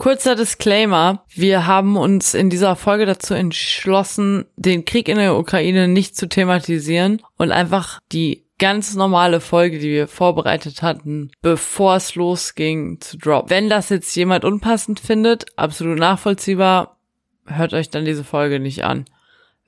Kurzer Disclaimer. Wir haben uns in dieser Folge dazu entschlossen, den Krieg in der Ukraine nicht zu thematisieren und einfach die ganz normale Folge, die wir vorbereitet hatten, bevor es losging, zu droppen. Wenn das jetzt jemand unpassend findet, absolut nachvollziehbar, hört euch dann diese Folge nicht an.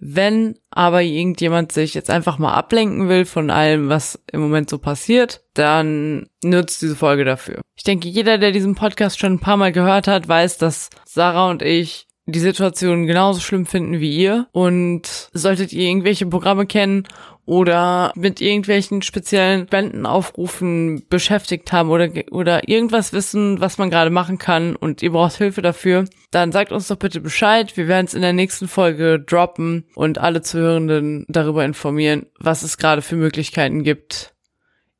Wenn aber irgendjemand sich jetzt einfach mal ablenken will von allem, was im Moment so passiert, dann nutzt diese Folge dafür. Ich denke, jeder, der diesen Podcast schon ein paar Mal gehört hat, weiß, dass Sarah und ich die Situation genauso schlimm finden wie ihr. Und solltet ihr irgendwelche Programme kennen oder mit irgendwelchen speziellen Spendenaufrufen beschäftigt haben oder, oder irgendwas wissen, was man gerade machen kann und ihr braucht Hilfe dafür, dann sagt uns doch bitte Bescheid. Wir werden es in der nächsten Folge droppen und alle Zuhörenden darüber informieren, was es gerade für Möglichkeiten gibt,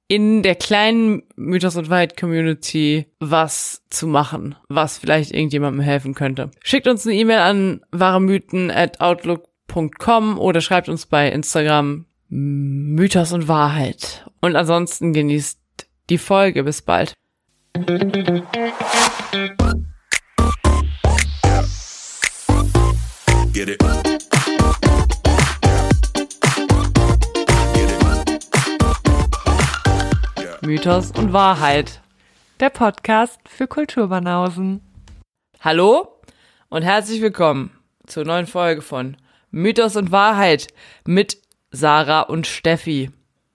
in der kleinen Mythos und Wahrheit Community was zu machen, was vielleicht irgendjemandem helfen könnte. Schickt uns eine E-Mail an wahremythen at outlook.com oder schreibt uns bei Instagram Mythos und Wahrheit. Und ansonsten genießt die Folge. Bis bald. Get it. Mythos und Wahrheit. Der Podcast für Kulturbanausen. Hallo und herzlich willkommen zur neuen Folge von Mythos und Wahrheit mit Sarah und Steffi.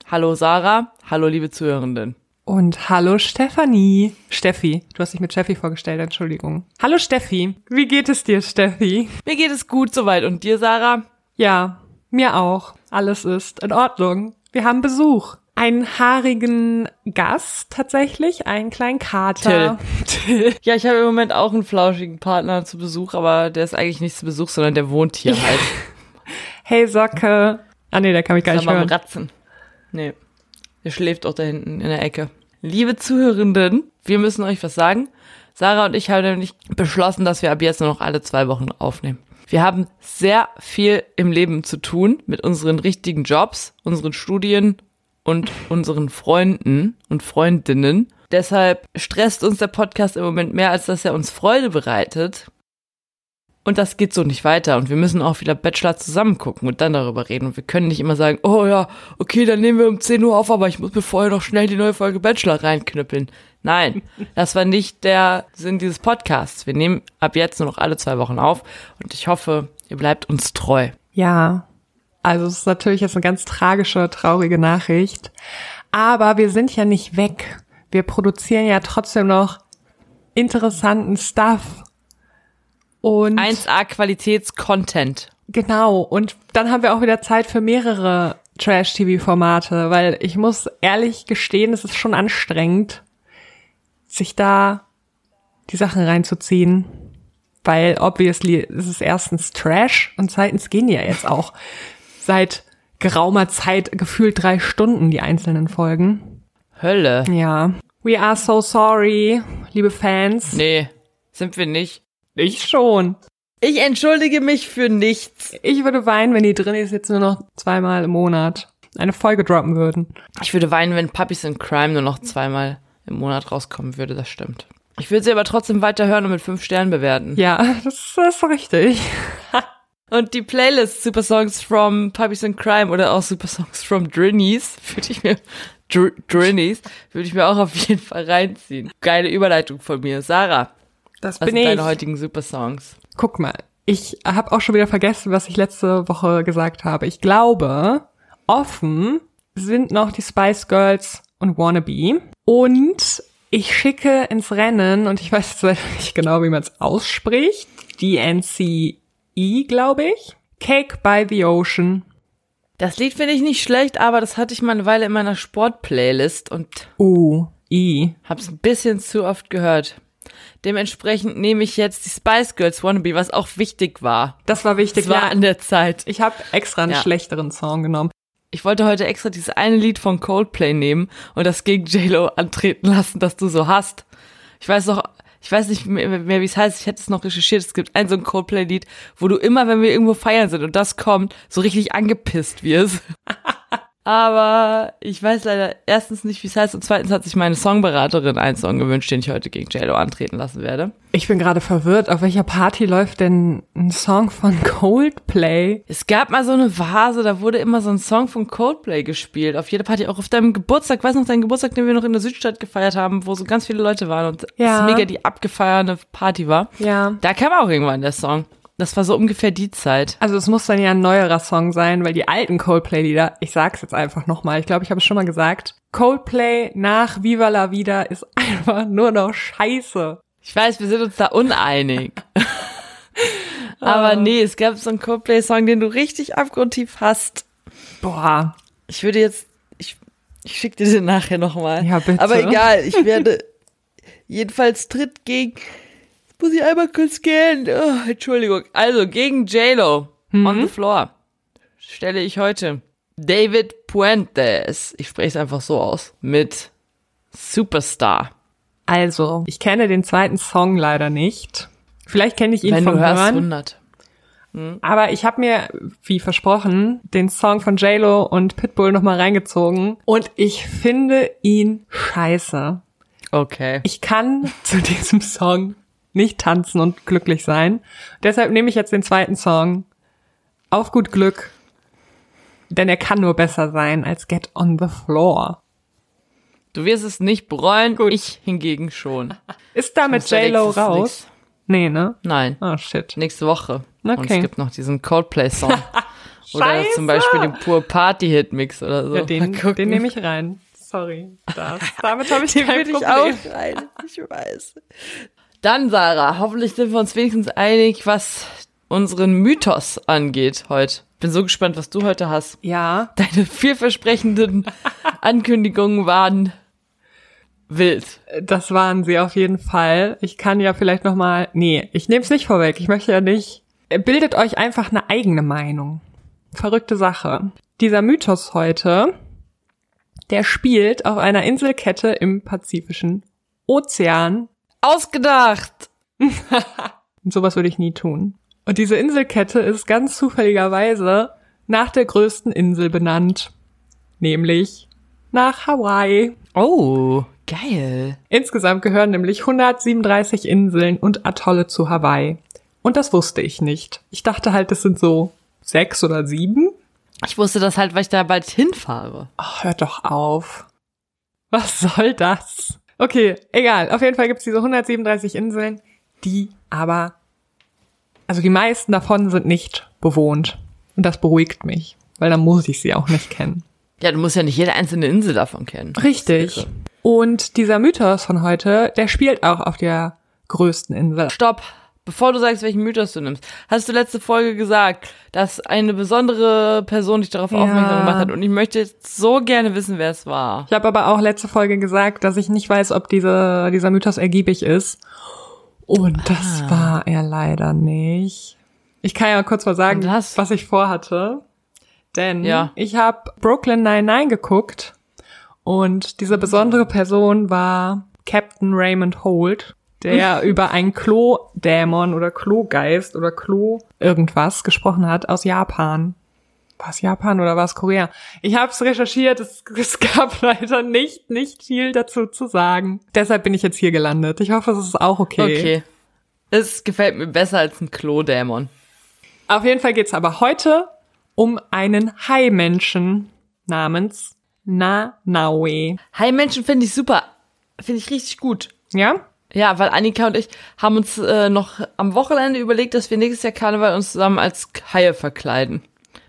Hallo Sarah, hallo liebe Zuhörenden. Und hallo Stefanie. Steffi, du hast dich mit Steffi vorgestellt, Entschuldigung. Hallo Steffi, wie geht es dir, Steffi? Mir geht es gut soweit. Und dir, Sarah? Ja, mir auch. Alles ist in Ordnung. Wir haben Besuch. Einen haarigen Gast tatsächlich, einen kleinen Kater. Till. ja, ich habe im Moment auch einen flauschigen Partner zu Besuch, aber der ist eigentlich nicht zu Besuch, sondern der wohnt hier halt. hey Socke, Ah nee, der kann mich gar nicht hören. Ratzen. Nee. Der schläft auch da hinten in der Ecke. Liebe Zuhörenden, wir müssen euch was sagen. Sarah und ich haben nämlich beschlossen, dass wir ab jetzt nur noch alle zwei Wochen aufnehmen. Wir haben sehr viel im Leben zu tun mit unseren richtigen Jobs, unseren Studien und unseren Freunden und Freundinnen. Deshalb stresst uns der Podcast im Moment mehr, als dass er uns Freude bereitet. Und das geht so nicht weiter. Und wir müssen auch wieder Bachelor zusammen gucken und dann darüber reden. Und wir können nicht immer sagen, oh ja, okay, dann nehmen wir um 10 Uhr auf, aber ich muss mir vorher noch schnell die neue Folge Bachelor reinknüppeln. Nein, das war nicht der Sinn dieses Podcasts. Wir nehmen ab jetzt nur noch alle zwei Wochen auf. Und ich hoffe, ihr bleibt uns treu. Ja, also es ist natürlich jetzt eine ganz tragische, traurige Nachricht. Aber wir sind ja nicht weg. Wir produzieren ja trotzdem noch interessanten Stuff und 1A Qualitätscontent. Genau. Und dann haben wir auch wieder Zeit für mehrere Trash-TV-Formate, weil ich muss ehrlich gestehen, es ist schon anstrengend, sich da die Sachen reinzuziehen. Weil obviously ist es erstens Trash und zweitens gehen die ja jetzt auch seit geraumer Zeit gefühlt drei Stunden die einzelnen Folgen. Hölle. Ja. We are so sorry, liebe Fans. Nee, sind wir nicht. Ich schon. Ich entschuldige mich für nichts. Ich würde weinen, wenn die drin ist jetzt nur noch zweimal im Monat eine Folge droppen würden. Ich würde weinen, wenn Puppies in Crime nur noch zweimal im Monat rauskommen würde, das stimmt. Ich würde sie aber trotzdem weiter hören und mit fünf Sternen bewerten. Ja, das, das ist richtig. und die Playlist Super Songs from Puppies in Crime oder auch Super Songs from Drinnies würde ich mir Dr Drinnies würde ich mir auch auf jeden Fall reinziehen. Geile Überleitung von mir. Sarah, das was bin sind ich. deine heutigen Super-Songs? Guck mal, ich habe auch schon wieder vergessen, was ich letzte Woche gesagt habe. Ich glaube, offen sind noch die Spice Girls und Wannabe. Und ich schicke ins Rennen, und ich weiß jetzt nicht genau, wie man es ausspricht, DNCE, glaube ich. Cake by the Ocean. Das Lied finde ich nicht schlecht, aber das hatte ich mal eine Weile in meiner Sport-Playlist und uh, I. hab's ein bisschen zu oft gehört. Dementsprechend nehme ich jetzt die Spice Girls Wannabe, was auch wichtig war. Das war wichtig, das war ja. an der Zeit. Ich habe extra einen ja. schlechteren Song genommen. Ich wollte heute extra dieses eine Lied von Coldplay nehmen und das gegen JLo antreten lassen, das du so hast. Ich weiß noch, ich weiß nicht mehr, mehr wie es heißt, ich hätte es noch recherchiert. Es gibt ein so ein Coldplay-Lied, wo du immer, wenn wir irgendwo feiern sind und das kommt, so richtig angepisst wirst. Aber ich weiß leider erstens nicht, wie es heißt und zweitens hat sich meine Songberaterin einen Song gewünscht, den ich heute gegen JLo antreten lassen werde. Ich bin gerade verwirrt, auf welcher Party läuft denn ein Song von Coldplay? Es gab mal so eine Vase, da wurde immer so ein Song von Coldplay gespielt. Auf jeder Party, auch auf deinem Geburtstag. Weiß noch, deinen Geburtstag, den wir noch in der Südstadt gefeiert haben, wo so ganz viele Leute waren und Ja. es mega die abgefeierte Party war. Ja. Da kam auch irgendwann der Song. Das war so ungefähr die Zeit. Also es muss dann ja ein neuerer Song sein, weil die alten Coldplay-Lieder, ich sag's jetzt einfach nochmal, ich glaube, ich habe es schon mal gesagt, Coldplay nach Viva la Vida ist einfach nur noch scheiße. Ich weiß, wir sind uns da uneinig. Aber nee, es gab so einen Coldplay-Song, den du richtig abgrundtief hast. Boah. Ich würde jetzt, ich, ich schicke dir den nachher nochmal. Ja, bitte. Aber egal, ich werde jedenfalls tritt gegen, muss ich einmal kurz gehen. Oh, Entschuldigung. Also gegen JLo on the floor stelle ich heute David Puentes. Ich spreche es einfach so aus. Mit Superstar. Also, ich kenne den zweiten Song leider nicht. Vielleicht kenne ich ihn Wenn vom du hörst, Hören. 100. Aber ich habe mir, wie versprochen, den Song von JLo und Pitbull nochmal reingezogen. Und ich finde ihn scheiße. Okay. Ich kann zu diesem Song nicht tanzen und glücklich sein. Deshalb nehme ich jetzt den zweiten Song. Auf gut Glück. Denn er kann nur besser sein als Get on the Floor. Du wirst es nicht bereuen, Gut. ich hingegen schon. Ist damit JLo raus? nix. Nee, ne? Nein, Oh shit. nächste Woche. Und Okay. es gibt noch diesen Coldplay-Song. oder zum Beispiel den Pur Party-Hit-Mix oder so. Ja, den, den nehme ich rein. Sorry. Das, damit habe ich Den kein würde ich Problem. auch rein. Ich weiß. Dann, Sarah, hoffentlich sind wir uns wenigstens einig, was unseren Mythos angeht heute. Bin so gespannt, was du heute hast. Ja, Deine vielversprechenden Ankündigungen waren wild. das waren sie auf jeden Fall. Ich kann ja vielleicht noch mal, nee, ich nehme es nicht vorweg. Ich möchte ja nicht. Bildet euch einfach eine eigene Meinung. Verrückte Sache. Dieser Mythos heute, der spielt auf einer Inselkette im Pazifischen Ozean. Ausgedacht! Und sowas würde ich nie tun. Und diese Inselkette ist ganz zufälligerweise nach der größten Insel benannt. Nämlich nach Hawaii. Oh, geil. Insgesamt gehören nämlich 137 Inseln und Atolle zu Hawaii. Und das wusste ich nicht. Ich dachte halt, es sind so sechs oder sieben. Ich wusste das halt, weil ich da bald hinfahre. Ach, hört doch auf. Was soll das? Okay, egal. Auf jeden Fall gibt's diese 137 Inseln, die aber, also die meisten davon sind nicht bewohnt. Und das beruhigt mich, weil dann muss ich sie auch nicht kennen. Ja, du musst ja nicht jede einzelne Insel davon kennen. Richtig. Und dieser Mythos von heute, der spielt auch auf der größten Insel. Stopp. Bevor du sagst, welchen Mythos du nimmst, hast du letzte Folge gesagt, dass eine besondere Person dich darauf Ja. aufmerksam gemacht hat. Und ich möchte jetzt so gerne wissen, wer es war. Ich habe aber auch letzte Folge gesagt, dass ich nicht weiß, ob diese, dieser Mythos ergiebig ist. Und das Ah. war er leider nicht. Ich kann ja kurz mal sagen, das? was ich vorhatte. Denn Ja. ich habe Brooklyn 99 geguckt und diese besondere Person war Captain Raymond Holt, der über einen Klo-Dämon oder Klogeist oder Klo irgendwas gesprochen hat aus Japan. War es Japan oder war es Korea? Ich habe es recherchiert, es, es gab leider nicht, nicht viel dazu zu sagen. Deshalb bin ich jetzt hier gelandet. Ich hoffe, es ist auch okay. Okay. Es gefällt mir besser als ein Klo-Dämon. Auf jeden Fall geht's aber heute um einen Hai-Menschen namens Nanaue. Hi Menschen finde ich super. Finde ich richtig gut. Ja? Ja, weil Annika und ich haben uns äh, noch am Wochenende überlegt, dass wir nächstes Jahr Karneval uns zusammen als Haie verkleiden.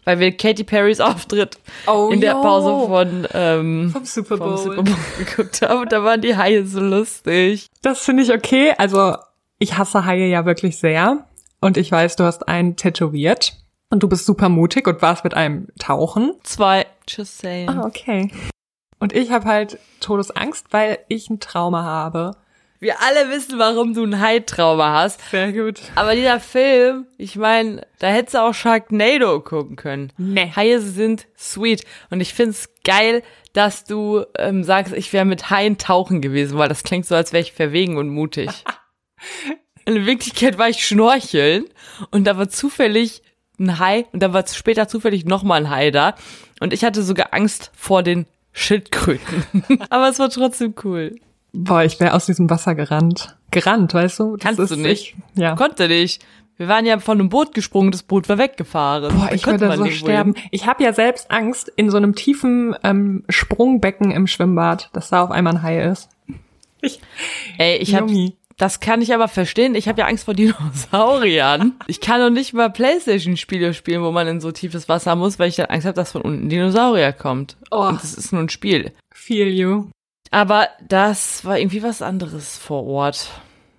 Weil wir Katy Perrys Auftritt Oh, in der jo. Pause von, ähm, Vom Super vom Bowl. Super Bowl geguckt haben. Und da waren die Haie so lustig. Das finde ich okay. Also, ich hasse Haie ja wirklich sehr. Und ich weiß, du hast einen tätowiert. Und du bist super mutig und warst mit einem tauchen. Zwei. Just saying. Ah, okay. Und ich habe halt Todesangst, weil ich ein Trauma habe. Wir alle wissen, warum du ein Hai-Trauma hast. Sehr gut. Aber dieser Film, ich meine, da hättest du auch Sharknado gucken können. Nee. Haie sind sweet. Und ich find's geil, dass du ähm, sagst, ich wäre mit Haien tauchen gewesen, weil das klingt so, als wäre ich verwegen und mutig. In Wirklichkeit war ich schnorcheln und da war zufällig ein Hai und dann war später zufällig nochmal ein Hai da. Und ich hatte sogar Angst vor den Schildkröten. Aber es war trotzdem cool. Boah, ich wäre aus diesem Wasser gerannt. Gerannt, weißt du? Das Kannst ist du nicht. Ich, ja. Konnte nicht. Wir waren ja von einem Boot gesprungen, das Boot war weggefahren. Boah, ich konnte würde so sterben. hin. Ich habe ja selbst Angst in so einem tiefen ähm, Sprungbecken im Schwimmbad, dass da auf einmal ein Hai ist. Ich, Ey, ich hab, Jungi. das kann ich aber verstehen. Ich habe ja Angst vor Dinosauriern. Ich kann doch nicht mal Playstation-Spiele spielen, wo man in so tiefes Wasser muss, weil ich dann Angst habe, dass von unten Dinosaurier kommt. Oh. Und das ist nur ein Spiel. feel you. Aber das war irgendwie was anderes vor Ort.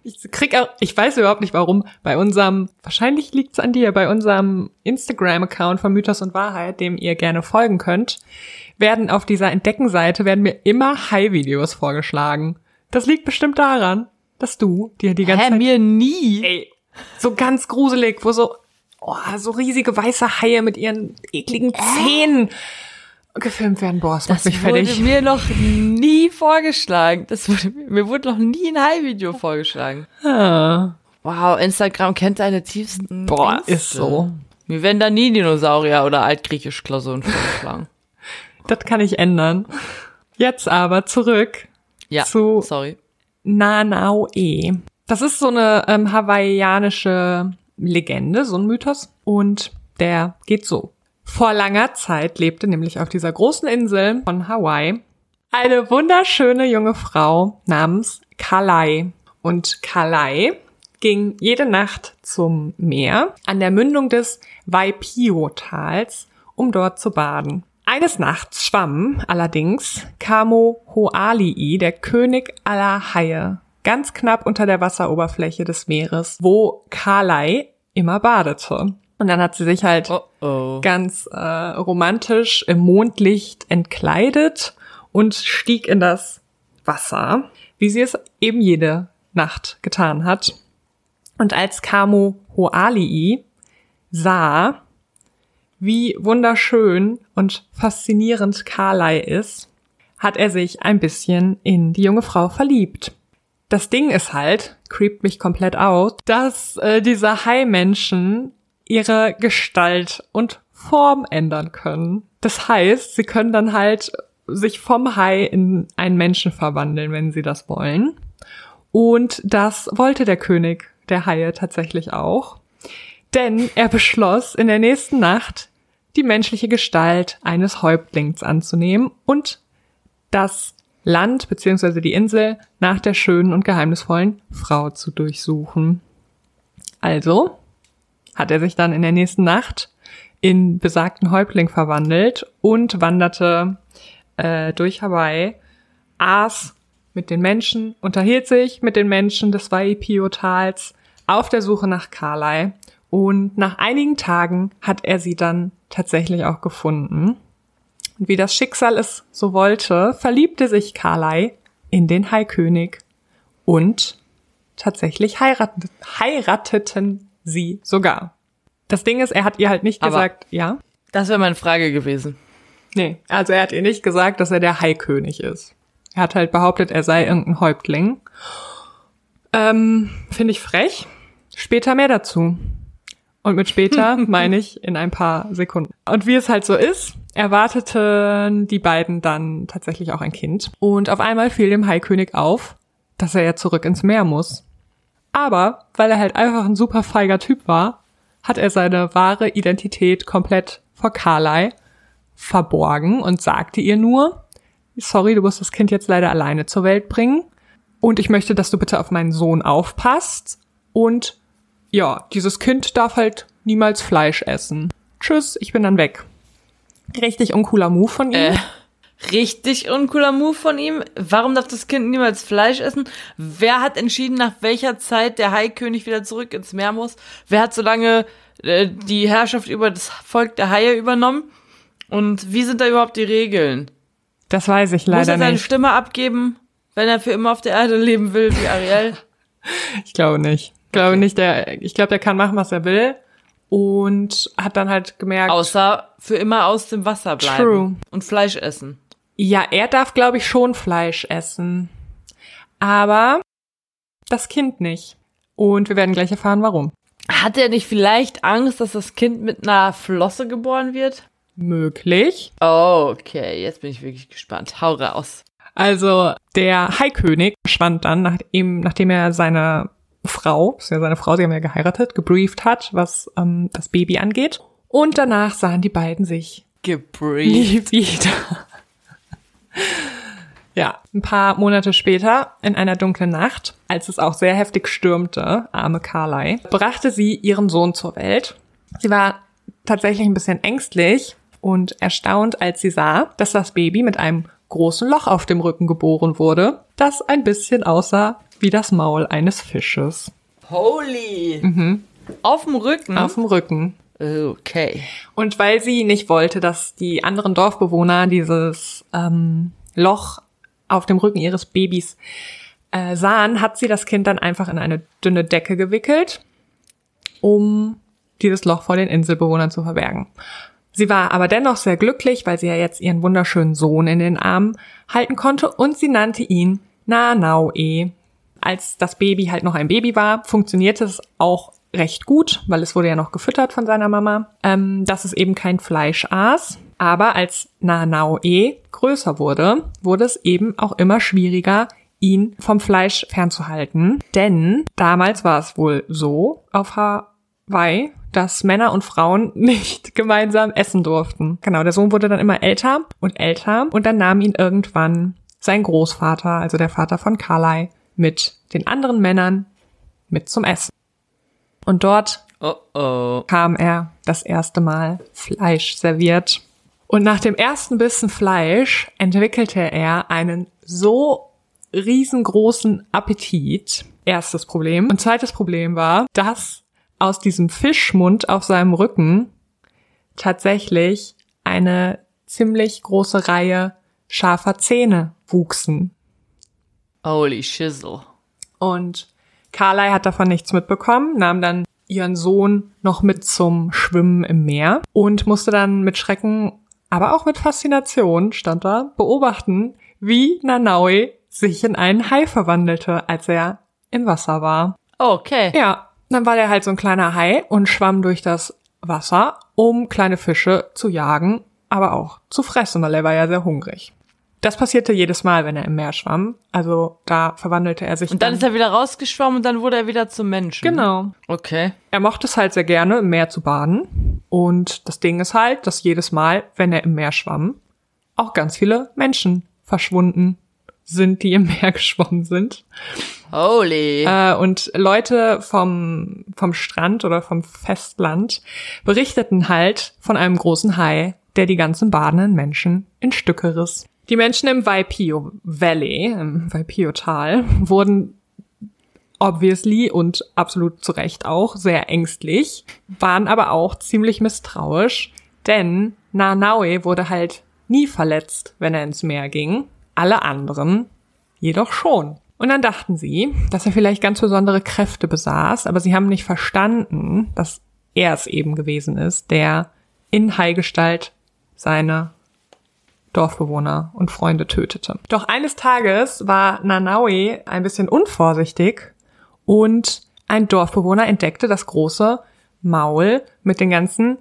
Ich krieg auch, ich weiß überhaupt nicht warum, bei unserem, wahrscheinlich liegt's an dir, bei unserem Instagram-Account von Mythos und Wahrheit, dem ihr gerne folgen könnt, werden auf dieser Entdeckenseite werden mir immer High-Videos vorgeschlagen. Das liegt bestimmt daran, dass du dir die ganze Hä, Zeit, mir nie. ey, so ganz gruselig, wo so, oh, so riesige weiße Haie mit ihren ekligen Zähnen gefilmt werden. Boah, das macht Das mich wurde fertig. mir noch nie vorgeschlagen. Das wurde, mir wurde noch nie ein High-Video vorgeschlagen. Ah, Wow, Instagram kennt deine tiefsten Boah, Ängste. ist so. Mir werden da nie Dinosaurier oder Altgriechisch-Klausuren vorgeschlagen. Das kann ich ändern. Jetzt aber zurück Ja, Zu- sorry. Nanaue. Das ist so eine ähm, hawaiianische Legende, so ein Mythos. Und der geht so. Vor langer Zeit lebte nämlich auf dieser großen Insel von Hawaii eine wunderschöne junge Frau namens Kalai. Und Kalai ging jede Nacht zum Meer an der Mündung des Waipio-Tals, um dort zu baden. Eines Nachts schwamm allerdings Kamo Hoalii, der König aller Haie, ganz knapp unter der Wasseroberfläche des Meeres, wo Kalai immer badete. Und dann hat sie sich halt Oh oh. ganz äh, romantisch im Mondlicht entkleidet und stieg in das Wasser, wie sie es eben jede Nacht getan hat. Und als Kamo Hoalii sah, wie wunderschön und faszinierend Karlai ist, hat er sich ein bisschen in die junge Frau verliebt. Das Ding ist halt, creept mich komplett aus, dass äh, diese Hai-Menschen ihre Gestalt und Form ändern können. Das heißt, sie können dann halt sich vom Hai in einen Menschen verwandeln, wenn sie das wollen. Und das wollte der König der Haie tatsächlich auch. Denn er beschloss, in der nächsten Nacht die menschliche Gestalt eines Häuptlings anzunehmen und das Land bzw. die Insel nach der schönen und geheimnisvollen Frau zu durchsuchen. Also hat er sich dann in der nächsten Nacht in besagten Häuptling verwandelt und wanderte äh, durch Hawaii, aß mit den Menschen, unterhielt sich mit den Menschen des Waipio-Tals auf der Suche nach Karlai und nach einigen Tagen hat er sie dann tatsächlich auch gefunden. Und wie das Schicksal es so wollte, verliebte sich Karlai in den Haikönig und tatsächlich heiratet, heirateten sie sogar. Das Ding ist, er hat ihr halt nicht Aber- gesagt, ja. Das wäre meine Frage gewesen. Nee, also er hat ihr nicht gesagt, dass er der Haikönig ist. Er hat halt behauptet, er sei irgendein Häuptling. Ähm, finde ich frech. Später mehr dazu. Und mit später meine ich in ein paar Sekunden. Und wie es halt so ist, erwarteten die beiden dann tatsächlich auch ein Kind. Und auf einmal fiel dem Haikönig auf, dass er ja zurück ins Meer muss. Aber weil er halt einfach ein super feiger Typ war, hat er seine wahre Identität komplett vor Carly verborgen und sagte ihr nur, sorry, du musst das Kind jetzt leider alleine zur Welt bringen und ich möchte, dass du bitte auf meinen Sohn aufpasst und ja, dieses Kind darf halt niemals Fleisch essen. Tschüss, ich bin dann weg. Richtig uncooler Move von ihm. Äh, richtig uncooler Move von ihm. Warum darf das Kind niemals Fleisch essen? Wer hat entschieden, nach welcher Zeit der Haikönig wieder zurück ins Meer muss? Wer hat so lange äh, die Herrschaft über das Volk der Haie übernommen? Und wie sind da überhaupt die Regeln? Das weiß ich Muss leider er seine nicht. Stimme abgeben, wenn er für immer auf der Erde leben will, wie Ariel? Ich glaube nicht. Ich glaube nicht, der, ich glaube, der kann machen, was er will. Und hat dann halt gemerkt, Außer für immer aus dem Wasser bleiben. True. Und Fleisch essen. Ja, er darf, glaube ich, schon Fleisch essen. Aber das Kind nicht. Und wir werden gleich erfahren, warum. Hat er nicht vielleicht Angst, dass das Kind mit einer Flosse geboren wird? Möglich. Okay, jetzt bin ich wirklich gespannt. Hau raus. Also der Haikönig schwand dann, nachdem, nachdem er seine Frau, ist ja seine Frau, sie haben ja geheiratet, gebrieft hat, was ähm, das Baby angeht. Und danach sahen die beiden sich Gebrieft. nie wieder. Ja, ein paar Monate später, in einer dunklen Nacht, als es auch sehr heftig stürmte, arme Carly, brachte sie ihren Sohn zur Welt. Sie war tatsächlich ein bisschen ängstlich und erstaunt, als sie sah, dass das Baby mit einem großen Loch auf dem Rücken geboren wurde, das ein bisschen aussah wie das Maul eines Fisches. Holy. Auf dem Rücken. Auf dem Rücken. Okay. Und weil sie nicht wollte, dass die anderen Dorfbewohner dieses ähm, Loch auf dem Rücken ihres Babys äh, sahen, hat sie das Kind dann einfach in eine dünne Decke gewickelt, um dieses Loch vor den Inselbewohnern zu verbergen. Sie war aber dennoch sehr glücklich, weil sie ja jetzt ihren wunderschönen Sohn in den Armen halten konnte und sie nannte ihn Nanaue. Als das Baby halt noch ein Baby war, funktionierte es auch recht gut, weil es wurde ja noch gefüttert von seiner Mama, ähm, dass es eben kein Fleisch aß. Aber als Nanaue größer wurde, wurde es eben auch immer schwieriger, ihn vom Fleisch fernzuhalten. Denn damals war es wohl so auf Hawaii, dass Männer und Frauen nicht gemeinsam essen durften. Genau, der Sohn wurde dann immer älter und älter und dann nahm ihn irgendwann sein Großvater, also der Vater von Carly, mit den anderen Männern mit zum Essen. Und dort Oh oh. kam er das erste Mal Fleisch serviert. Und nach dem ersten Bissen Fleisch entwickelte er einen so riesengroßen Appetit. Erstes Problem. Und zweites Problem war, dass aus diesem Fischmund auf seinem Rücken tatsächlich eine ziemlich große Reihe scharfer Zähne wuchsen. Holy shizzle. Und Carly hat davon nichts mitbekommen, nahm dann ihren Sohn noch mit zum Schwimmen im Meer und musste dann mit Schrecken, aber auch mit Faszination, stand da, beobachten, wie Nanaue sich in einen Hai verwandelte, als er im Wasser war. Okay. Ja, dann war der halt so ein kleiner Hai und schwamm durch das Wasser, um kleine Fische zu jagen, aber auch zu fressen, weil er war ja sehr hungrig. Das passierte jedes Mal, wenn er im Meer schwamm. Also da verwandelte er sich. Und dann ist er wieder rausgeschwommen und dann wurde er wieder zum Menschen. Genau. Okay. Er mochte es halt sehr gerne, im Meer zu baden. Und das Ding ist halt, dass jedes Mal, wenn er im Meer schwamm, auch ganz viele Menschen verschwunden sind, die im Meer geschwommen sind. Holy. Äh, und Leute vom, vom Strand oder vom Festland berichteten halt von einem großen Hai, der die ganzen badenden Menschen in Stücke riss. Die Menschen im Waipio Valley, im Waipio-Tal, wurden obviously und absolut zu Recht auch sehr ängstlich, waren aber auch ziemlich misstrauisch, denn Nanaue wurde halt nie verletzt, wenn er ins Meer ging. Alle anderen jedoch schon. Und dann dachten sie, dass er vielleicht ganz besondere Kräfte besaß, aber sie haben nicht verstanden, dass er es eben gewesen ist, der in Haigestalt seine Dorfbewohner und Freunde tötete. Doch eines Tages war Nanaue ein bisschen unvorsichtig und ein Dorfbewohner entdeckte das große Maul mit den ganzen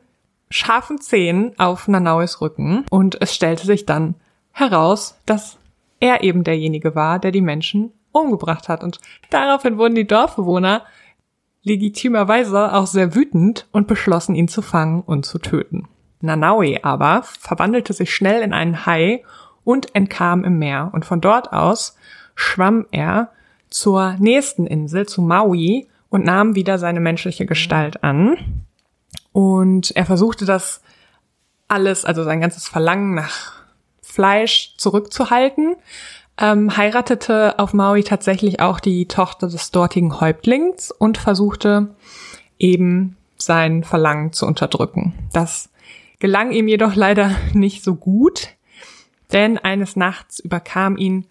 scharfen Zähnen auf Nanaues Rücken und es stellte sich dann heraus, dass er eben derjenige war, der die Menschen umgebracht hat. Und daraufhin wurden die Dorfbewohner legitimerweise auch sehr wütend und beschlossen, ihn zu fangen und zu töten. Nanaue aber verwandelte sich schnell in einen Hai und entkam im Meer. Und von dort aus schwamm er zur nächsten Insel, zu Maui, und nahm wieder seine menschliche Gestalt an. Und er versuchte das alles, also sein ganzes Verlangen nach Fleisch zurückzuhalten, ähm, heiratete auf Maui tatsächlich auch die Tochter des dortigen Häuptlings und versuchte eben sein Verlangen zu unterdrücken. Das gelang ihm jedoch leider nicht so gut, denn eines Nachts überkam ihn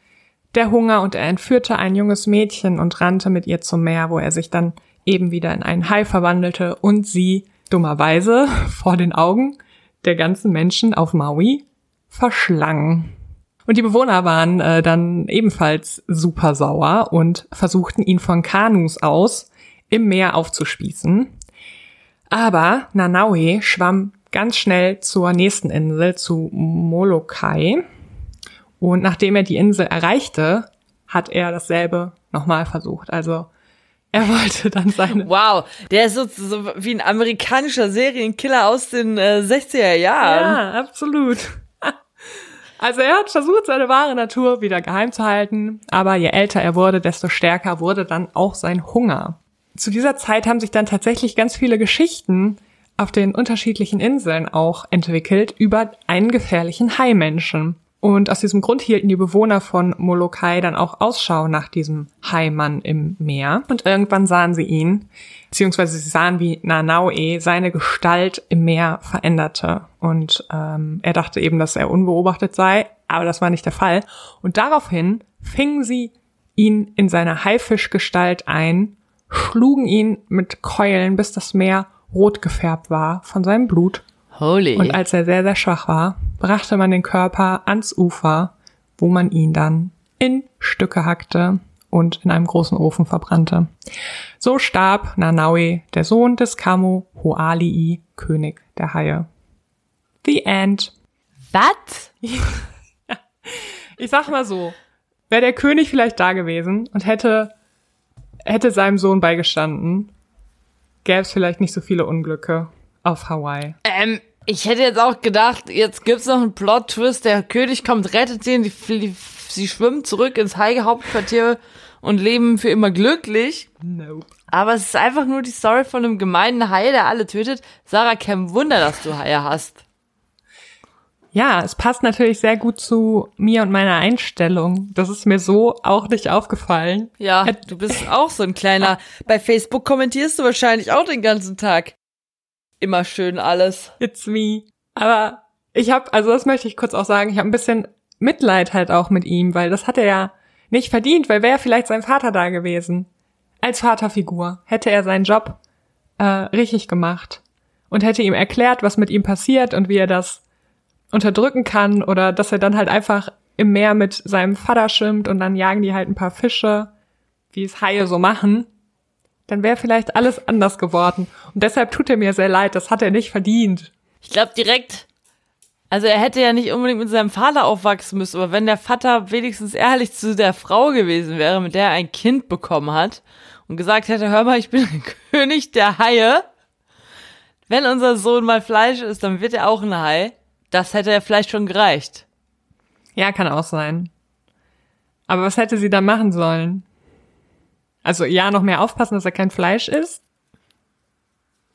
der Hunger und er entführte ein junges Mädchen und rannte mit ihr zum Meer, wo er sich dann eben wieder in einen Hai verwandelte und sie dummerweise vor den Augen der ganzen Menschen auf Maui verschlang. Und die Bewohner waren äh, dann ebenfalls super sauer und versuchten ihn von Kanus aus im Meer aufzuspießen. Aber Nanaue schwamm ganz schnell zur nächsten Insel, zu Molokai. Und nachdem er die Insel erreichte, hat er dasselbe nochmal versucht. Also er wollte dann seine. Wow, der ist so, so wie ein amerikanischer Serienkiller aus den äh, 60er Jahren. Ja, absolut. Also er hat versucht, seine wahre Natur wieder geheim zu halten, aber je älter er wurde, desto stärker wurde dann auch sein Hunger. Zu dieser Zeit haben sich dann tatsächlich ganz viele Geschichten auf den unterschiedlichen Inseln auch entwickelt über einen gefährlichen Haimenschen. Und aus diesem Grund hielten die Bewohner von Molokai dann auch Ausschau nach diesem Haimann im Meer. Und irgendwann sahen sie ihn, beziehungsweise sie sahen, wie Nanaue seine Gestalt im Meer veränderte. Und ähm, er dachte eben, dass er unbeobachtet sei, aber das war nicht der Fall. Und daraufhin fingen sie ihn in seiner Haifischgestalt ein, schlugen ihn mit Keulen, bis das Meer rot gefärbt war von seinem Blut. Holy. Und als er sehr, sehr schwach war, brachte man den Körper ans Ufer, wo man ihn dann in Stücke hackte und in einem großen Ofen verbrannte. So starb Nanaue, der Sohn des Kamo Hoalii, König der Haie. The End. Was? Ich sag mal so, wäre der König vielleicht da gewesen und hätte, hätte seinem Sohn beigestanden, gäbe es vielleicht nicht so viele Unglücke auf Hawaii. Ähm, ich hätte jetzt auch gedacht, jetzt gibt's noch einen Plot-Twist, der König kommt, rettet sie und die, die, sie schwimmen zurück ins Hai-Hauptquartier und leben für immer glücklich. Nope. Aber es ist einfach nur die Story von einem gemeinen Hai, der alle tötet. Sarah, kein Wunder, dass du Haie hast. Ja, es passt natürlich sehr gut zu mir und meiner Einstellung. Das ist mir so auch nicht aufgefallen. Ja, du bist auch so ein kleiner. Bei Facebook kommentierst du wahrscheinlich auch den ganzen Tag. Immer schön alles. It's me. Aber ich habe, also das möchte ich kurz auch sagen, ich habe ein bisschen Mitleid halt auch mit ihm, weil das hat er ja nicht verdient, weil wäre vielleicht sein Vater da gewesen. Als Vaterfigur hätte er seinen Job äh, richtig gemacht und hätte ihm erklärt, was mit ihm passiert und wie er das unterdrücken kann oder dass er dann halt einfach im Meer mit seinem Vater schwimmt und dann jagen die halt ein paar Fische, wie es Haie so machen, dann wäre vielleicht alles anders geworden. Und deshalb tut er mir sehr leid, das hat er nicht verdient. Ich glaube direkt, also er hätte ja nicht unbedingt mit seinem Vater aufwachsen müssen, aber wenn der Vater wenigstens ehrlich zu der Frau gewesen wäre, mit der er ein Kind bekommen hat und gesagt hätte, hör mal, ich bin König der Haie. Wenn unser Sohn mal Fleisch ist, dann wird er auch ein Hai. Das hätte ja vielleicht schon gereicht. Ja, kann auch sein. Aber was hätte sie dann machen sollen? Also ja, noch mehr aufpassen, dass er kein Fleisch isst.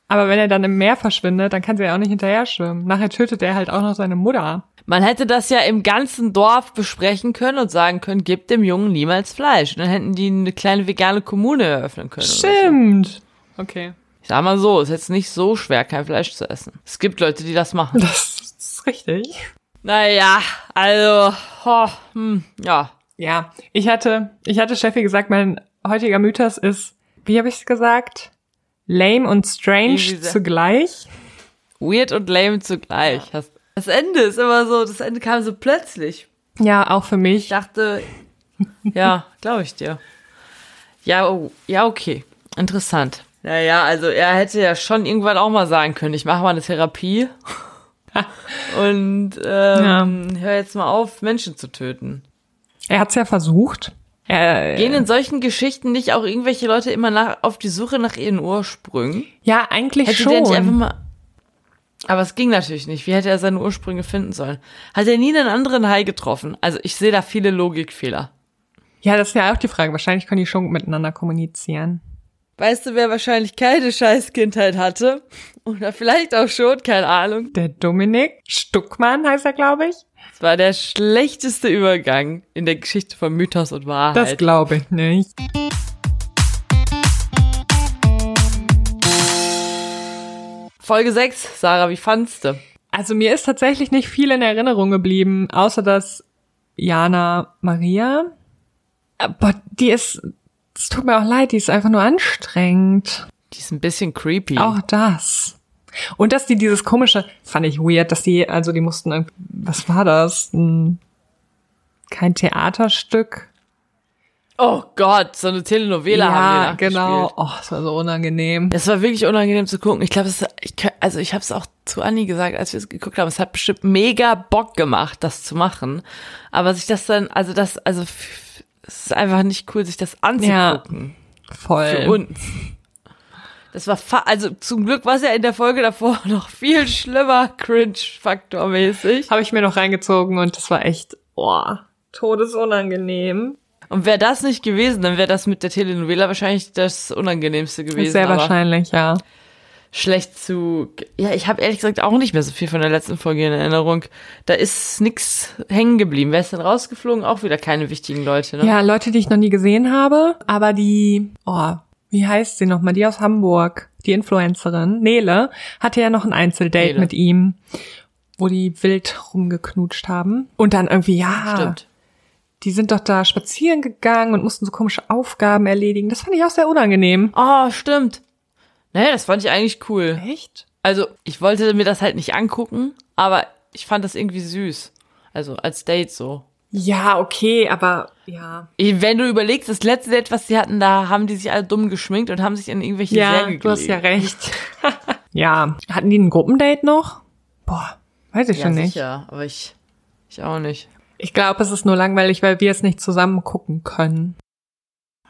Aber wenn er dann im Meer verschwindet, dann kann sie ja auch nicht hinterher schwimmen. Nachher tötet er halt auch noch seine Mutter. Man hätte das ja im ganzen Dorf besprechen können und sagen können, gib dem Jungen niemals Fleisch. Und dann hätten die eine kleine vegane Kommune eröffnen können. oder so. Stimmt. Okay. Ich sag mal so, ist jetzt nicht so schwer, kein Fleisch zu essen. Es gibt Leute, die das machen. Das ist richtig. Naja, also, oh, hm, ja. Ja, ich hatte, ich hatte Steffi gesagt, mein heutiger Mythos ist, wie habe ich es gesagt? Lame und strange zugleich. Weird und lame zugleich. Das- Das Ende ist immer so, das Ende kam so plötzlich. Ja, auch für mich. Ich dachte, ja, glaube ich dir. Ja, oh, ja, okay. Interessant. Naja, also er hätte ja schon irgendwann auch mal sagen können, ich mache mal eine Therapie und ähm, hör jetzt mal auf, Menschen zu töten. Er hat's ja versucht. Er, Gehen in solchen Geschichten nicht auch irgendwelche Leute immer nach, auf die Suche nach ihren Ursprüngen? ja, eigentlich Hätte schon. der nicht einfach mal. Aber es ging natürlich nicht. Wie hätte er seine Ursprünge finden sollen? Hat er nie einen anderen Hai getroffen? Also ich sehe da viele Logikfehler. ja, das ist ja auch die Frage. Wahrscheinlich können die schon miteinander kommunizieren. Weißt du, wer wahrscheinlich keine Scheißkindheit hatte? Oder vielleicht auch schon, keine Ahnung. Der Dominik Stuckmann heißt er, glaube ich. Es war der schlechteste Übergang in der Geschichte von Mythos und Wahrheit. Das glaube ich nicht. Folge 6, Sarah, wie fandst du? Also mir ist tatsächlich nicht viel in Erinnerung geblieben, außer dass Jana Maria, aber die ist, es tut mir auch leid, die ist einfach nur anstrengend. Die ist ein bisschen creepy. Auch das. Und dass die dieses komische, fand ich weird, dass die, also die mussten, was war das? Ein, kein Theaterstück. Oh Gott, so eine Telenovela haben die ja, genau. Oh, das war so unangenehm. Es war wirklich unangenehm zu gucken. Ich glaube, es, ich, also ich habe es auch zu Anni gesagt, als wir es geguckt haben. Es hat bestimmt mega Bock gemacht, das zu machen. Aber sich das dann, also das, also es ist einfach nicht cool, sich das anzugucken. Voll. Für uns. Das war, fa also zum Glück war es ja in der Folge davor noch viel schlimmer, Cringe-Faktor-mäßig. Habe ich mir noch reingezogen und das war echt, oh, todesunangenehm. Und wäre das nicht gewesen, dann wäre das mit der Telenovela wahrscheinlich das Unangenehmste gewesen. Sehr wahrscheinlich, ja. Schlecht zu. Ja, ich habe ehrlich gesagt auch nicht mehr so viel von der letzten Folge in Erinnerung. Da ist nix hängen geblieben. Wer ist denn rausgeflogen? Auch wieder keine wichtigen Leute, ne? Ja, Leute, die ich noch nie gesehen habe, aber die, oh, wie heißt sie nochmal? Die aus Hamburg, die Influencerin, Nele, hatte ja noch ein Einzeldate Nele. mit ihm, wo die wild rumgeknutscht haben. Und dann irgendwie, ja, Stimmt. die sind doch da spazieren gegangen und mussten so komische Aufgaben erledigen. Das fand ich auch sehr unangenehm. Oh, stimmt. Naja, das fand ich eigentlich cool. Echt? Also, ich wollte mir das halt nicht angucken, aber ich fand das irgendwie süß. Also, als Date so. Ja, okay, aber ja. Wenn du überlegst, das letzte Date, was sie hatten, da haben die sich alle dumm geschminkt und haben sich in irgendwelche Ja, Särge du hast ja gelegt. recht. ja. Hatten die ein Gruppendate noch? Boah, weiß ich Ja, schon nicht. sicher, aber ich, ich auch nicht. Ich glaube, es ist nur langweilig, weil wir es nicht zusammen gucken können.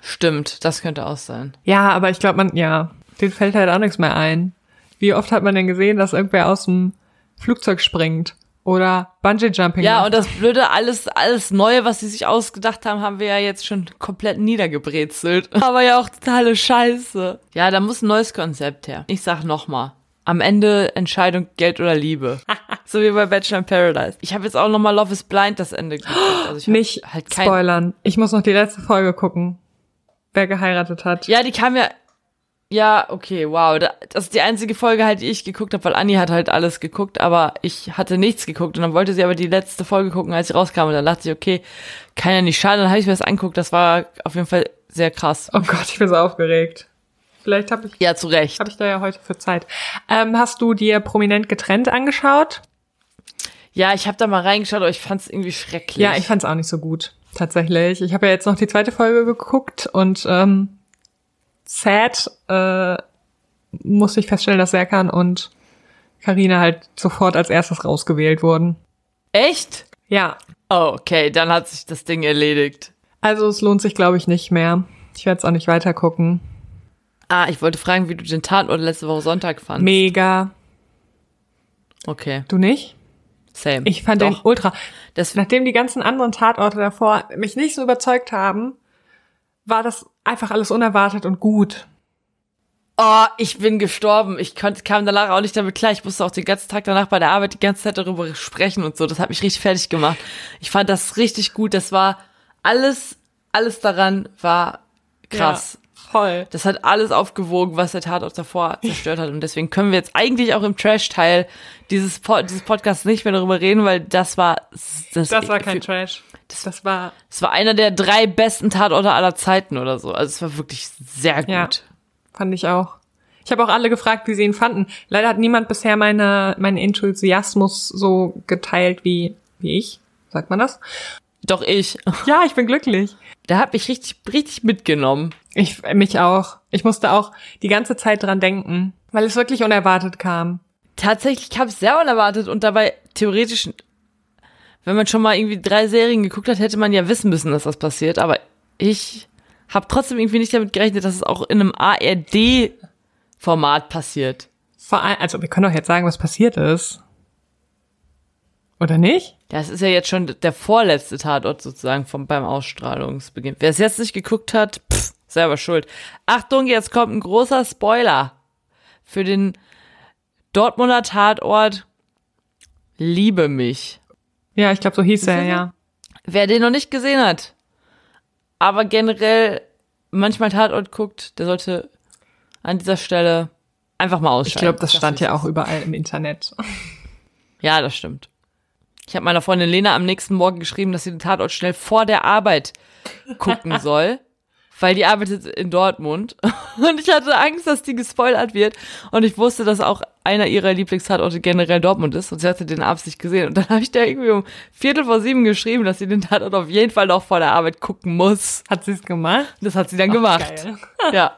Stimmt, das könnte auch sein. Ja, aber ich glaube, man, ja, den fällt halt auch nichts mehr ein. Wie oft hat man denn gesehen, dass irgendwer aus dem Flugzeug springt? Oder Bungee Jumping Ja, macht? und das Blöde, alles, alles Neue, was sie sich ausgedacht haben, haben wir ja jetzt schon komplett niedergebrezelt. Aber ja auch totale Scheiße. Ja, da muss ein neues Konzept her. Ich sag nochmal. Am Ende Entscheidung Geld oder Liebe. so wie bei Bachelor in Paradise. Ich habe jetzt auch nochmal Love is Blind das Ende geguckt. Also nicht halt kein, spoilern. Ich muss noch die letzte Folge gucken. Wer geheiratet hat. Ja, die kam ja. Ja, okay, wow. Da- Das ist die einzige Folge halt, die ich geguckt habe, weil Anni hat halt alles geguckt, aber ich hatte nichts geguckt und dann wollte sie aber die letzte Folge gucken, als sie rauskam und dann dachte ich, okay, kann ja nicht schaden, dann habe ich mir das angeguckt, das war auf jeden Fall sehr krass. Oh Gott, ich bin so aufgeregt. Vielleicht habe ich, Ja, zu Recht. hab ich da ja heute für Zeit. Ähm, hast du dir prominent getrennt angeschaut? Ja, ich habe da mal reingeschaut, aber ich fand es irgendwie schrecklich. Ja, ich fand's auch nicht so gut, tatsächlich. Ich habe ja jetzt noch die zweite Folge geguckt und ähm, sad äh, musste ich feststellen, dass Serkan und Karina halt sofort als erstes rausgewählt wurden. Echt? Ja, Oh, okay, dann hat sich das Ding erledigt. also es lohnt sich, glaube ich, nicht mehr. Ich werde es auch nicht weiter gucken. Ah, ich wollte fragen, wie du den Tatort letzte Woche Sonntag fandst. Mega. Okay, Du nicht? same. Ich fand Doch. den ultra. Das, Nachdem die ganzen anderen Tatorte davor mich nicht so überzeugt haben, war das einfach alles unerwartet und gut. Oh, ich bin gestorben. Ich konnte, kam danach auch nicht damit klar. Ich musste auch den ganzen Tag danach bei der Arbeit die ganze Zeit darüber sprechen und so. Das hat mich richtig fertig gemacht. Ich fand das richtig gut. Das war alles, alles daran war krass. Ja, voll. Das hat alles aufgewogen, was der Tatort davor zerstört hat. Und deswegen können wir jetzt eigentlich auch im Trash-Teil dieses, Po- dieses Podcasts nicht mehr darüber reden, weil das war, das, Das war kein Trash. Das war das war einer der drei besten Tatorte aller Zeiten oder so. Also es war wirklich sehr gut. Ja. Fand ich auch. Ich habe auch alle gefragt, wie sie ihn fanden. Leider hat niemand bisher meine, meinen Enthusiasmus so geteilt wie, wie ich. Sagt man das? Doch ich. Ja, ich bin glücklich. Der hat mich richtig, richtig mitgenommen. Ich, mich auch. Ich musste auch die ganze Zeit dran denken, weil es wirklich unerwartet kam. Tatsächlich kam es sehr unerwartet und dabei theoretisch, wenn man schon mal irgendwie drei Serien geguckt hat, hätte man ja wissen müssen, dass das passiert. Aber ich habe trotzdem irgendwie nicht damit gerechnet, dass es auch in einem ARD-Format passiert. Vor allem, also wir können doch jetzt sagen, was passiert ist. Oder nicht? Das ist ja jetzt schon der vorletzte Tatort sozusagen vom, beim Ausstrahlungsbeginn. Wer es jetzt nicht geguckt hat, pff, selber schuld. Achtung, jetzt kommt ein großer Spoiler für den Dortmunder Tatort Liebe mich. Ja, ich glaube, so hieß er, ja. Wer den noch nicht gesehen hat, aber generell manchmal Tatort guckt, der sollte an dieser Stelle einfach mal Ich ausschalten. glaube, das Ich stand ja auch überall im Internet. Ja, das stimmt. Ich habe meiner Freundin Lena am nächsten Morgen geschrieben, dass sie den Tatort schnell vor der Arbeit gucken soll, weil die arbeitet in Dortmund. Und ich hatte Angst, dass die gespoilert wird. Und ich wusste, dass auch einer ihrer Lieblingstatorte generell Dortmund ist. Und sie hatte den Abend nicht gesehen. Und dann habe ich da irgendwie um Viertel vor sieben geschrieben, dass sie den Tatort auf jeden Fall noch vor der Arbeit gucken muss. Hat sie es gemacht? Das hat sie dann gemacht. Geil. Ja.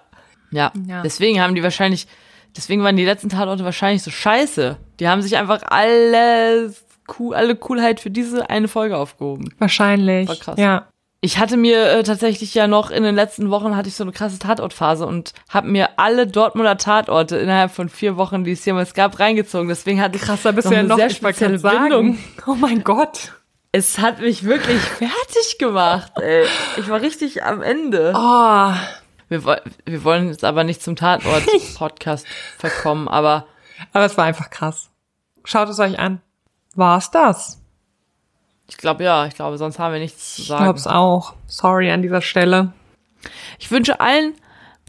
ja. Ja. Deswegen haben die wahrscheinlich, deswegen waren die letzten Tatorte wahrscheinlich so scheiße. Die haben sich einfach alles, cool, alle Coolheit für diese eine Folge aufgehoben. Wahrscheinlich. War krass. Ja. Ich hatte mir äh, tatsächlich ja noch in den letzten Wochen hatte ich so eine krasse Tatortphase und habe mir alle Dortmunder Tatorte innerhalb von vier Wochen, die es jemals gab, reingezogen. Deswegen hatte ich Krass, da bist noch du ja eine noch sehr spezielle Bindung. Oh mein Gott. Es hat mich wirklich fertig gemacht. Ey. Ich war richtig am Ende. Oh. Wir, wir wollen jetzt aber nicht zum Tatort-Podcast verkommen, aber Aber es war einfach krass. Schaut es euch an. War's das? ich glaube ja, ich glaube, sonst haben wir nichts zu Ich sagen. glaub's auch. Sorry an dieser Stelle. Ich wünsche allen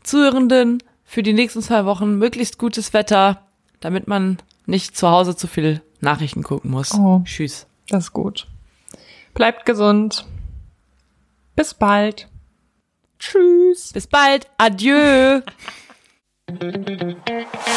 Zuhörenden für die nächsten zwei Wochen möglichst gutes Wetter, damit man nicht zu Hause zu viel Nachrichten gucken muss. Oh. Tschüss. Das ist gut. Bleibt gesund. Bis bald. Tschüss. Bis bald. Adieu.